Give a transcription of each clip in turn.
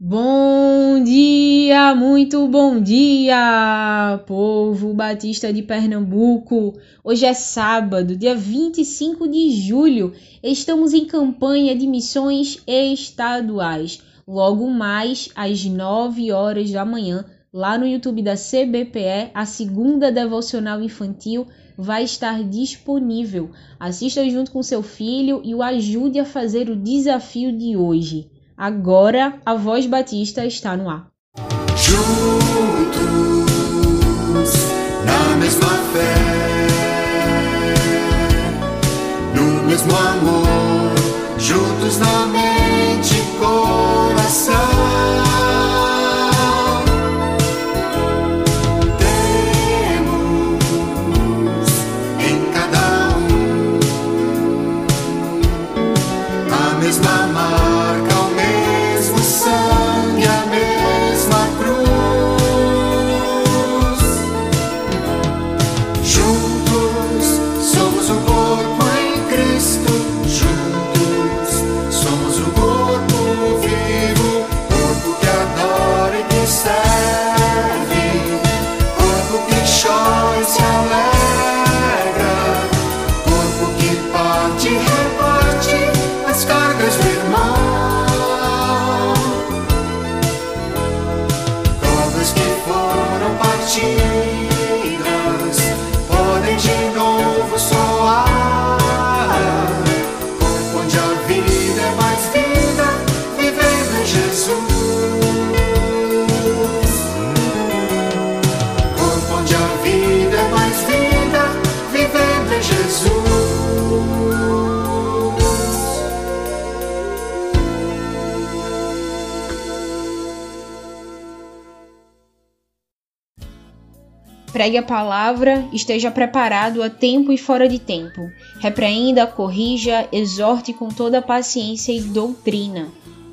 Bom dia, muito bom dia, povo batista de Pernambuco. Hoje é sábado, dia 25 de julho. Estamos em campanha de missões estaduais. Logo mais às 9 horas da manhã, lá no YouTube da CBPE, a segunda devocional infantil vai estar disponível. Assista junto com seu filho e o ajude a fazer o desafio de hoje. Agora a Voz Batista está no ar. Juntos, na mesma fé, no mesmo amor, Pregue a palavra, esteja preparado a tempo e fora de tempo. Repreenda, corrija, exorte com toda paciência e doutrina,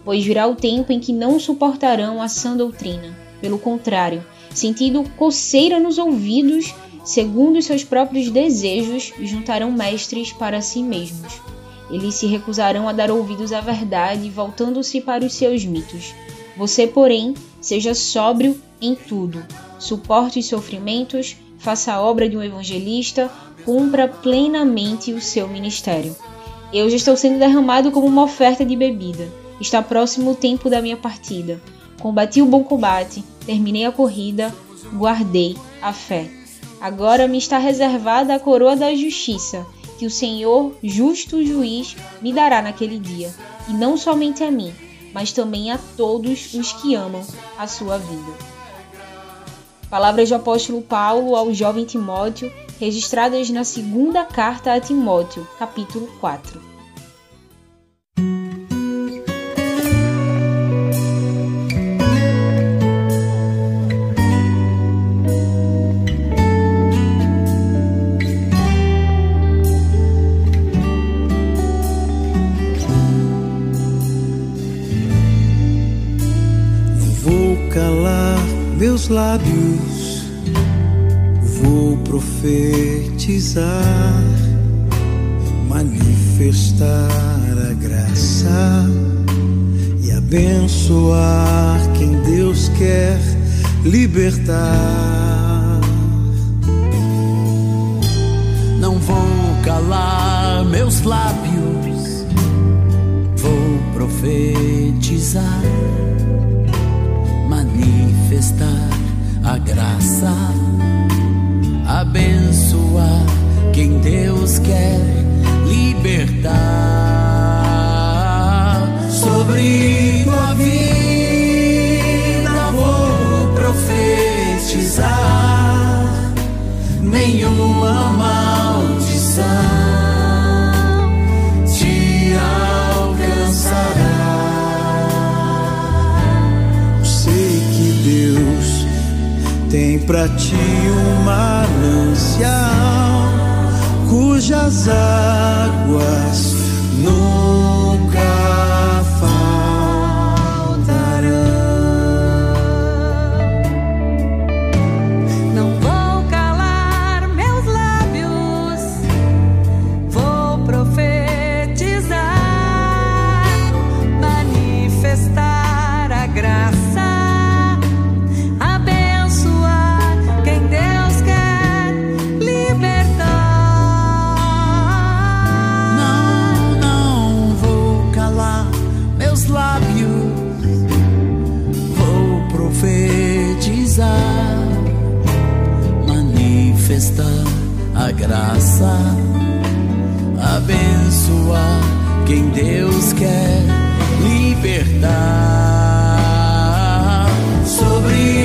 pois virá o tempo em que não suportarão a sã doutrina. Pelo contrário, sentindo coceira nos ouvidos, segundo os seus próprios desejos, juntarão mestres para si mesmos. Eles se recusarão a dar ouvidos à verdade, voltando-se para os seus mitos. Você, porém, seja sóbrio em tudo suporte os sofrimentos, faça a obra de um evangelista, cumpra plenamente o seu ministério. Eu já estou sendo derramado como uma oferta de bebida. Está próximo o tempo da minha partida. Combati o bom combate, terminei a corrida, guardei a fé. Agora me está reservada a coroa da justiça, que o Senhor, justo juiz, me dará naquele dia, e não somente a mim, mas também a todos os que amam a sua vida. Palavras do apóstolo Paulo ao jovem Timóteo, registradas na segunda carta a Timóteo, capítulo 4. Não vou calar meus lábios profetizar, manifestar a graça e abençoar quem Deus quer libertar. Não vou calar meus lábios, vou profetizar, manifestar a graça abençoar quem Deus quer libertar. Sobre tua vida vou profetizar nenhuma maldição para ti uma manancial cujas águas nunca a graça, abençoa quem Deus quer libertar. Sobre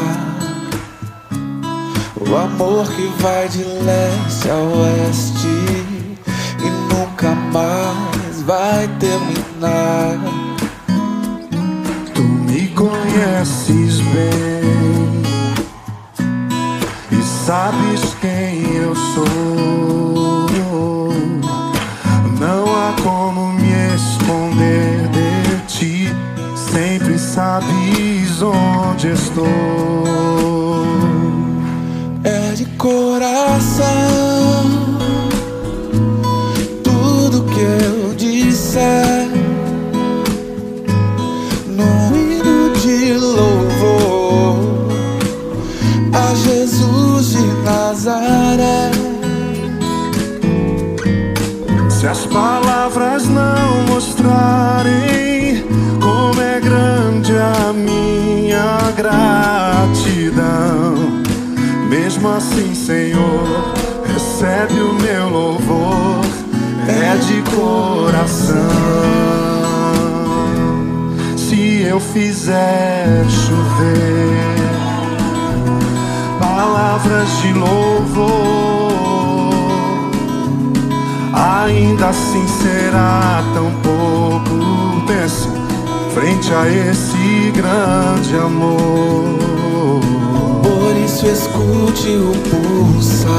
o amor que vai de leste a oeste e nunca mais vai terminar? Tu me conheces bem e sabes quem eu sou. Senhor, recebe o meu louvor, é de coração. Se eu fizer chover palavras de louvor ainda assim será tão pouco. Pense frente a esse grande amor. Isso escute o pulsar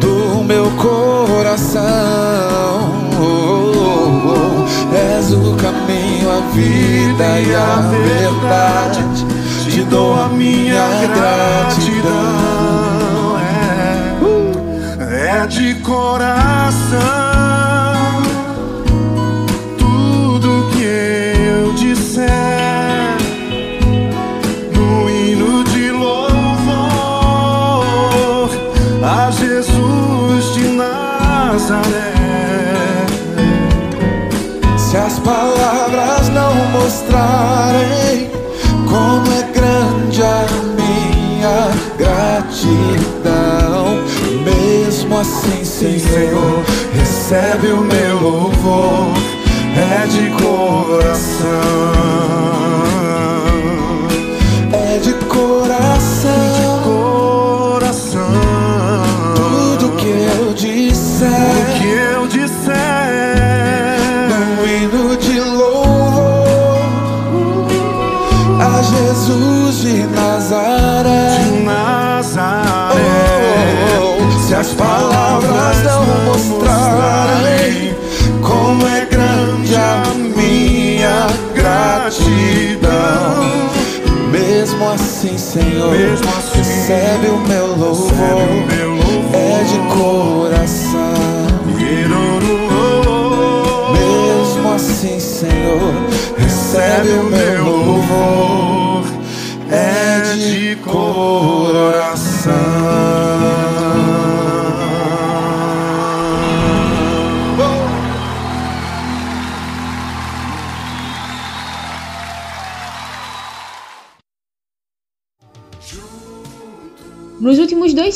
do meu coração. És o caminho, a vida e a verdade. Te dou a minha gratidão. É, é de coração. Não mostrarem como é grande a minha gratidão, mesmo assim, Sim, Senhor, Senhor, recebe o meu louvor. é de coração. Assim, Senhor, recebe o meu louvor. É de coração.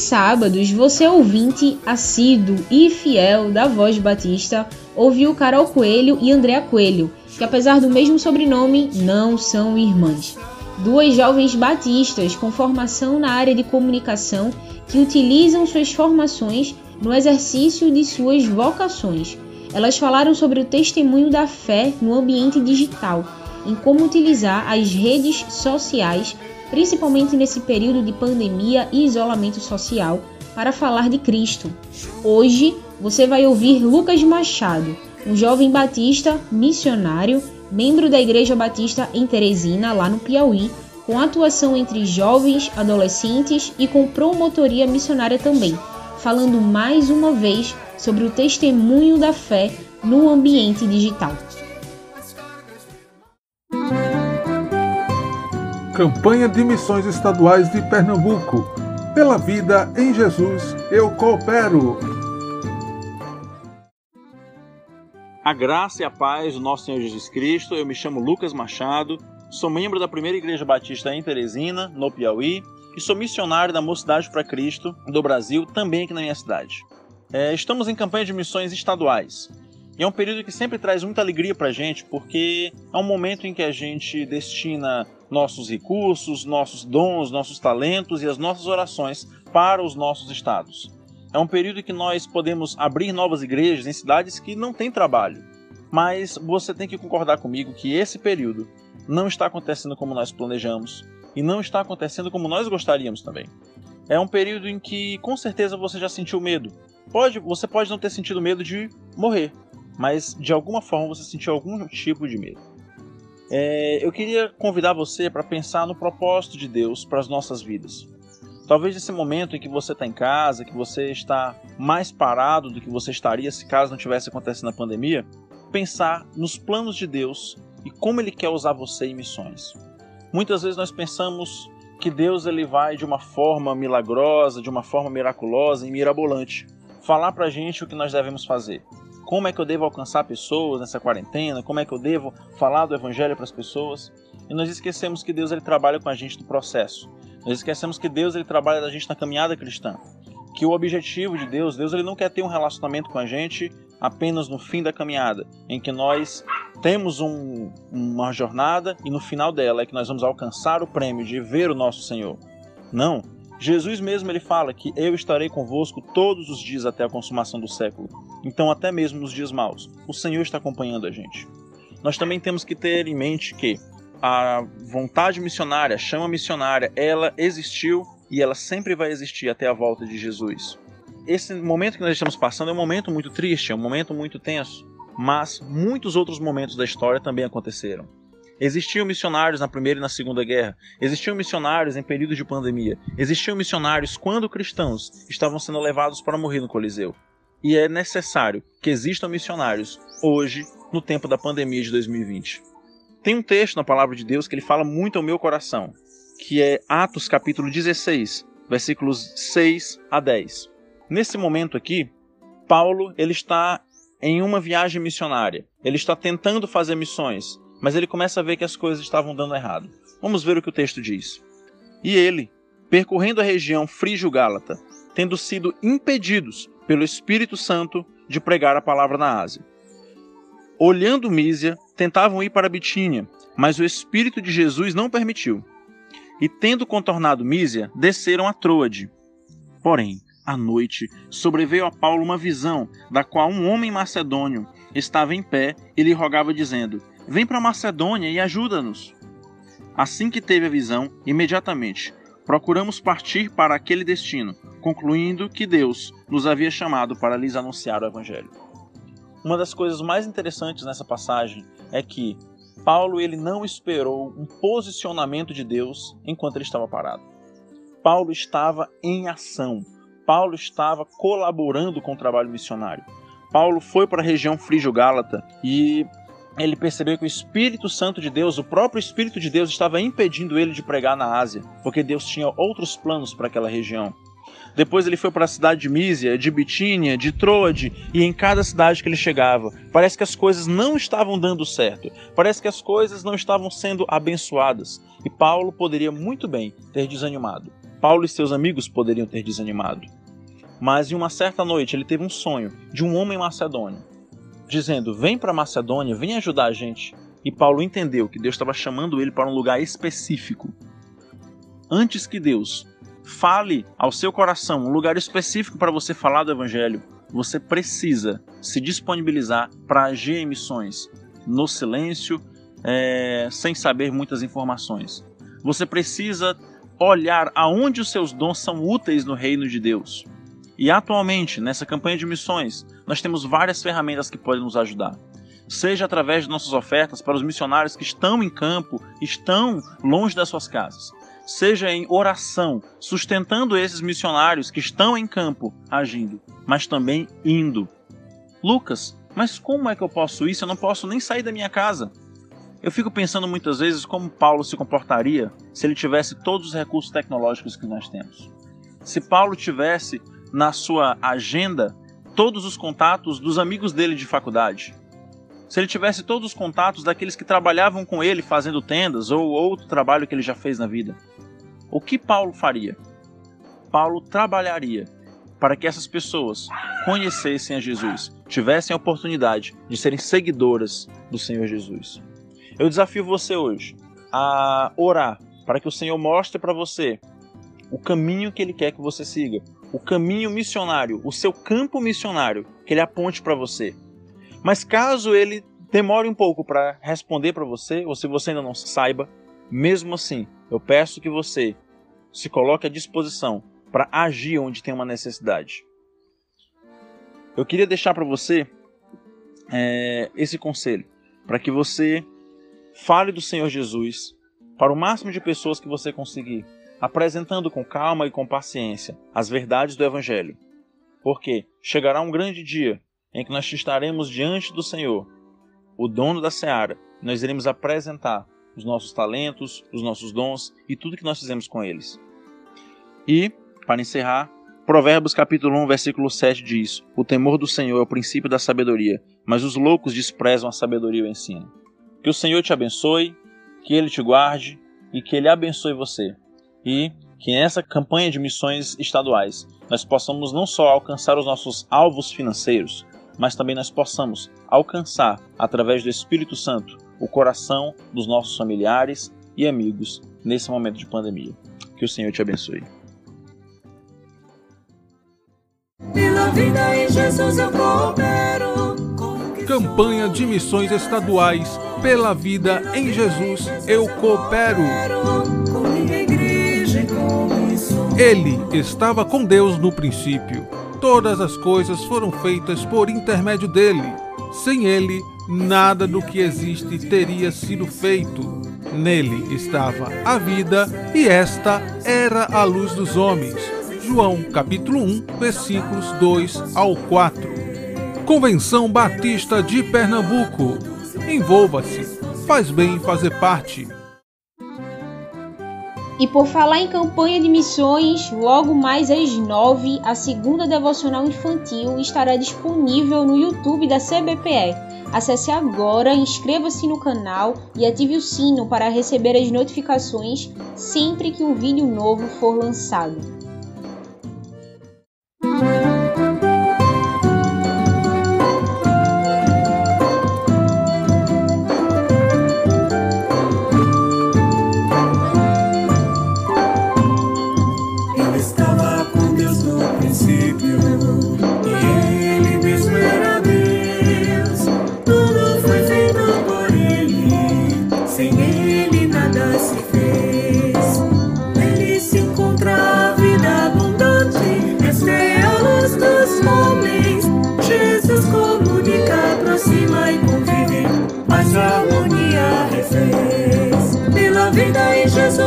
Sábados, você ouvinte assíduo e fiel da Voz Batista ouviu Carol Coelho e Andréa Coelho, que apesar do mesmo sobrenome, não são irmãs. Duas jovens batistas com formação na área de comunicação que utilizam suas formações no exercício de suas vocações. Elas falaram sobre o testemunho da fé no ambiente digital, em como utilizar as redes sociais principalmente nesse período de pandemia e isolamento social, para falar de Cristo. Hoje você vai ouvir Lucas Machado, um jovem batista missionário, membro da Igreja Batista em Teresina, lá no Piauí, com atuação entre jovens, adolescentes e com promotoria missionária também, falando mais uma vez sobre o testemunho da fé no ambiente digital. Campanha de Missões Estaduais de Pernambuco. Pela vida em Jesus, eu coopero. A graça e a paz do nosso Senhor Jesus Cristo. Eu me chamo Lucas Machado, sou membro da Primeira Igreja Batista em Teresina, no Piauí, e sou missionário da Mocidade para Cristo do Brasil, também aqui na minha cidade. É, estamos em campanha de missões estaduais. E é um período que sempre traz muita alegria para a gente, porque é um momento em que a gente destina nossos recursos, nossos dons, nossos talentos e as nossas orações para os nossos estados. É um período que nós podemos abrir novas igrejas em cidades que não têm trabalho. Mas você tem que concordar comigo que esse período não está acontecendo como nós planejamos e não está acontecendo como nós gostaríamos também. É um período em que com certeza você já sentiu medo. Pode, você pode não ter sentido medo de morrer, mas de alguma forma você sentiu algum tipo de medo. É, eu queria convidar você para pensar no propósito de Deus para as nossas vidas. Talvez nesse momento em que você está em casa, que você está mais parado do que você estaria se caso não tivesse acontecido a pandemia, pensar nos planos de Deus e como Ele quer usar você em missões. Muitas vezes nós pensamos que Deus ele vai de uma forma milagrosa, de uma forma miraculosa e mirabolante, falar para a gente o que nós devemos fazer como é que eu devo alcançar pessoas nessa quarentena, como é que eu devo falar do evangelho para as pessoas. E nós esquecemos que Deus ele trabalha com a gente no processo. Nós esquecemos que Deus ele trabalha da gente na caminhada cristã. Que o objetivo de Deus, Deus ele não quer ter um relacionamento com a gente apenas no fim da caminhada, em que nós temos um, uma jornada e no final dela é que nós vamos alcançar o prêmio de ver o nosso Senhor. Não, Jesus mesmo ele fala que eu estarei convosco todos os dias até a consumação do século. Então, até mesmo nos dias maus, o Senhor está acompanhando a gente. Nós também temos que ter em mente que a vontade missionária, a chama missionária, ela existiu e ela sempre vai existir até a volta de Jesus. Esse momento que nós estamos passando é um momento muito triste, é um momento muito tenso, mas muitos outros momentos da história também aconteceram. Existiam missionários na Primeira e na Segunda Guerra. Existiam missionários em períodos de pandemia. Existiam missionários quando cristãos estavam sendo levados para morrer no Coliseu. E é necessário que existam missionários hoje, no tempo da pandemia de 2020. Tem um texto na palavra de Deus que ele fala muito ao meu coração, que é Atos capítulo 16, versículos 6 a 10. Nesse momento aqui, Paulo ele está em uma viagem missionária. Ele está tentando fazer missões mas ele começa a ver que as coisas estavam dando errado. Vamos ver o que o texto diz. E ele, percorrendo a região frígio-gálata, tendo sido impedidos pelo Espírito Santo de pregar a palavra na Ásia. olhando Mísia, tentavam ir para Bitínia, mas o Espírito de Jesus não permitiu. E tendo contornado Mísia, desceram a Troade. Porém, à noite, sobreveio a Paulo uma visão, da qual um homem macedônio estava em pé e lhe rogava, dizendo: Vem para Macedônia e ajuda-nos. Assim que teve a visão, imediatamente procuramos partir para aquele destino, concluindo que Deus nos havia chamado para lhes anunciar o Evangelho. Uma das coisas mais interessantes nessa passagem é que Paulo ele não esperou um posicionamento de Deus enquanto ele estava parado. Paulo estava em ação. Paulo estava colaborando com o trabalho missionário. Paulo foi para a região frígio-gálata e ele percebeu que o Espírito Santo de Deus, o próprio Espírito de Deus, estava impedindo ele de pregar na Ásia, porque Deus tinha outros planos para aquela região. Depois ele foi para a cidade de Mísia, de Bitínia, de Troade, e em cada cidade que ele chegava, parece que as coisas não estavam dando certo, parece que as coisas não estavam sendo abençoadas, e Paulo poderia muito bem ter desanimado. Paulo e seus amigos poderiam ter desanimado. Mas em uma certa noite ele teve um sonho de um homem macedônio dizendo: Vem para Macedônia, vem ajudar a gente. E Paulo entendeu que Deus estava chamando ele para um lugar específico. Antes que Deus fale ao seu coração um lugar específico para você falar do Evangelho, você precisa se disponibilizar para agir em missões no silêncio, é, sem saber muitas informações. Você precisa olhar aonde os seus dons são úteis no reino de Deus. E atualmente, nessa campanha de missões, nós temos várias ferramentas que podem nos ajudar. Seja através de nossas ofertas para os missionários que estão em campo, estão longe das suas casas. Seja em oração, sustentando esses missionários que estão em campo agindo, mas também indo. Lucas, mas como é que eu posso isso? Eu não posso nem sair da minha casa. Eu fico pensando muitas vezes como Paulo se comportaria se ele tivesse todos os recursos tecnológicos que nós temos. Se Paulo tivesse na sua agenda todos os contatos dos amigos dele de faculdade. Se ele tivesse todos os contatos daqueles que trabalhavam com ele fazendo tendas ou outro trabalho que ele já fez na vida. O que Paulo faria? Paulo trabalharia para que essas pessoas conhecessem a Jesus, tivessem a oportunidade de serem seguidoras do Senhor Jesus. Eu desafio você hoje a orar para que o Senhor mostre para você o caminho que ele quer que você siga, o caminho missionário, o seu campo missionário que ele aponte para você. Mas caso ele demore um pouco para responder para você, ou se você ainda não saiba, mesmo assim, eu peço que você se coloque à disposição para agir onde tem uma necessidade. Eu queria deixar para você é, esse conselho, para que você fale do Senhor Jesus para o máximo de pessoas que você conseguir apresentando com calma e com paciência as verdades do Evangelho. Porque chegará um grande dia em que nós estaremos diante do Senhor, o dono da seara, nós iremos apresentar os nossos talentos, os nossos dons e tudo que nós fizemos com eles. E, para encerrar, Provérbios capítulo 1, versículo 7 diz: O temor do Senhor é o princípio da sabedoria, mas os loucos desprezam a sabedoria e o ensino. Que o Senhor te abençoe, que ele te guarde e que ele abençoe você e que nessa campanha de missões estaduais nós possamos não só alcançar os nossos alvos financeiros, mas também nós possamos alcançar, através do Espírito Santo, o coração dos nossos familiares e amigos nesse momento de pandemia. Que o Senhor te abençoe. Pela vida em Jesus eu coopero. Campanha de missões estaduais. Pela vida em Jesus eu coopero. Ele estava com Deus no princípio. Todas as coisas foram feitas por intermédio dele. Sem ele, nada do que existe teria sido feito. Nele estava a vida, e esta era a luz dos homens. João capítulo 1, versículos 2 ao 4. Convenção Batista de Pernambuco. Envolva-se. Faz bem fazer parte. E por falar em campanha de missões, logo mais às 9, a segunda devocional infantil estará disponível no YouTube da CBPE. Acesse agora, inscreva-se no canal e ative o sino para receber as notificações sempre que um vídeo novo for lançado.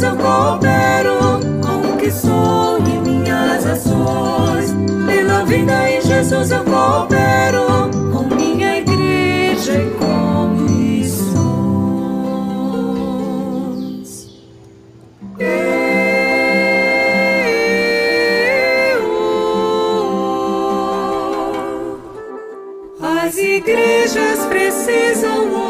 Jesus eu coopero, com o que sou e minhas ações. Pela vida em Jesus eu coopero, com minha igreja e com missões. As igrejas precisam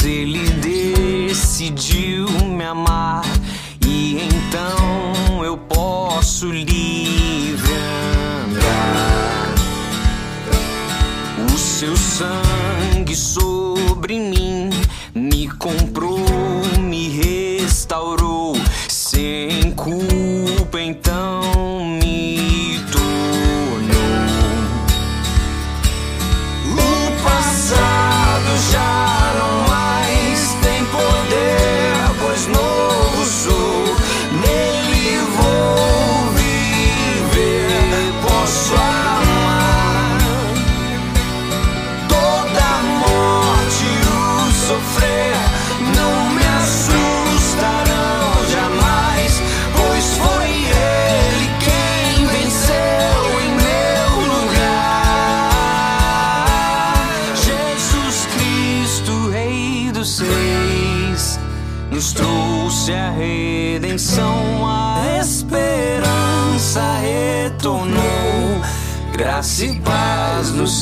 aqui,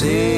paz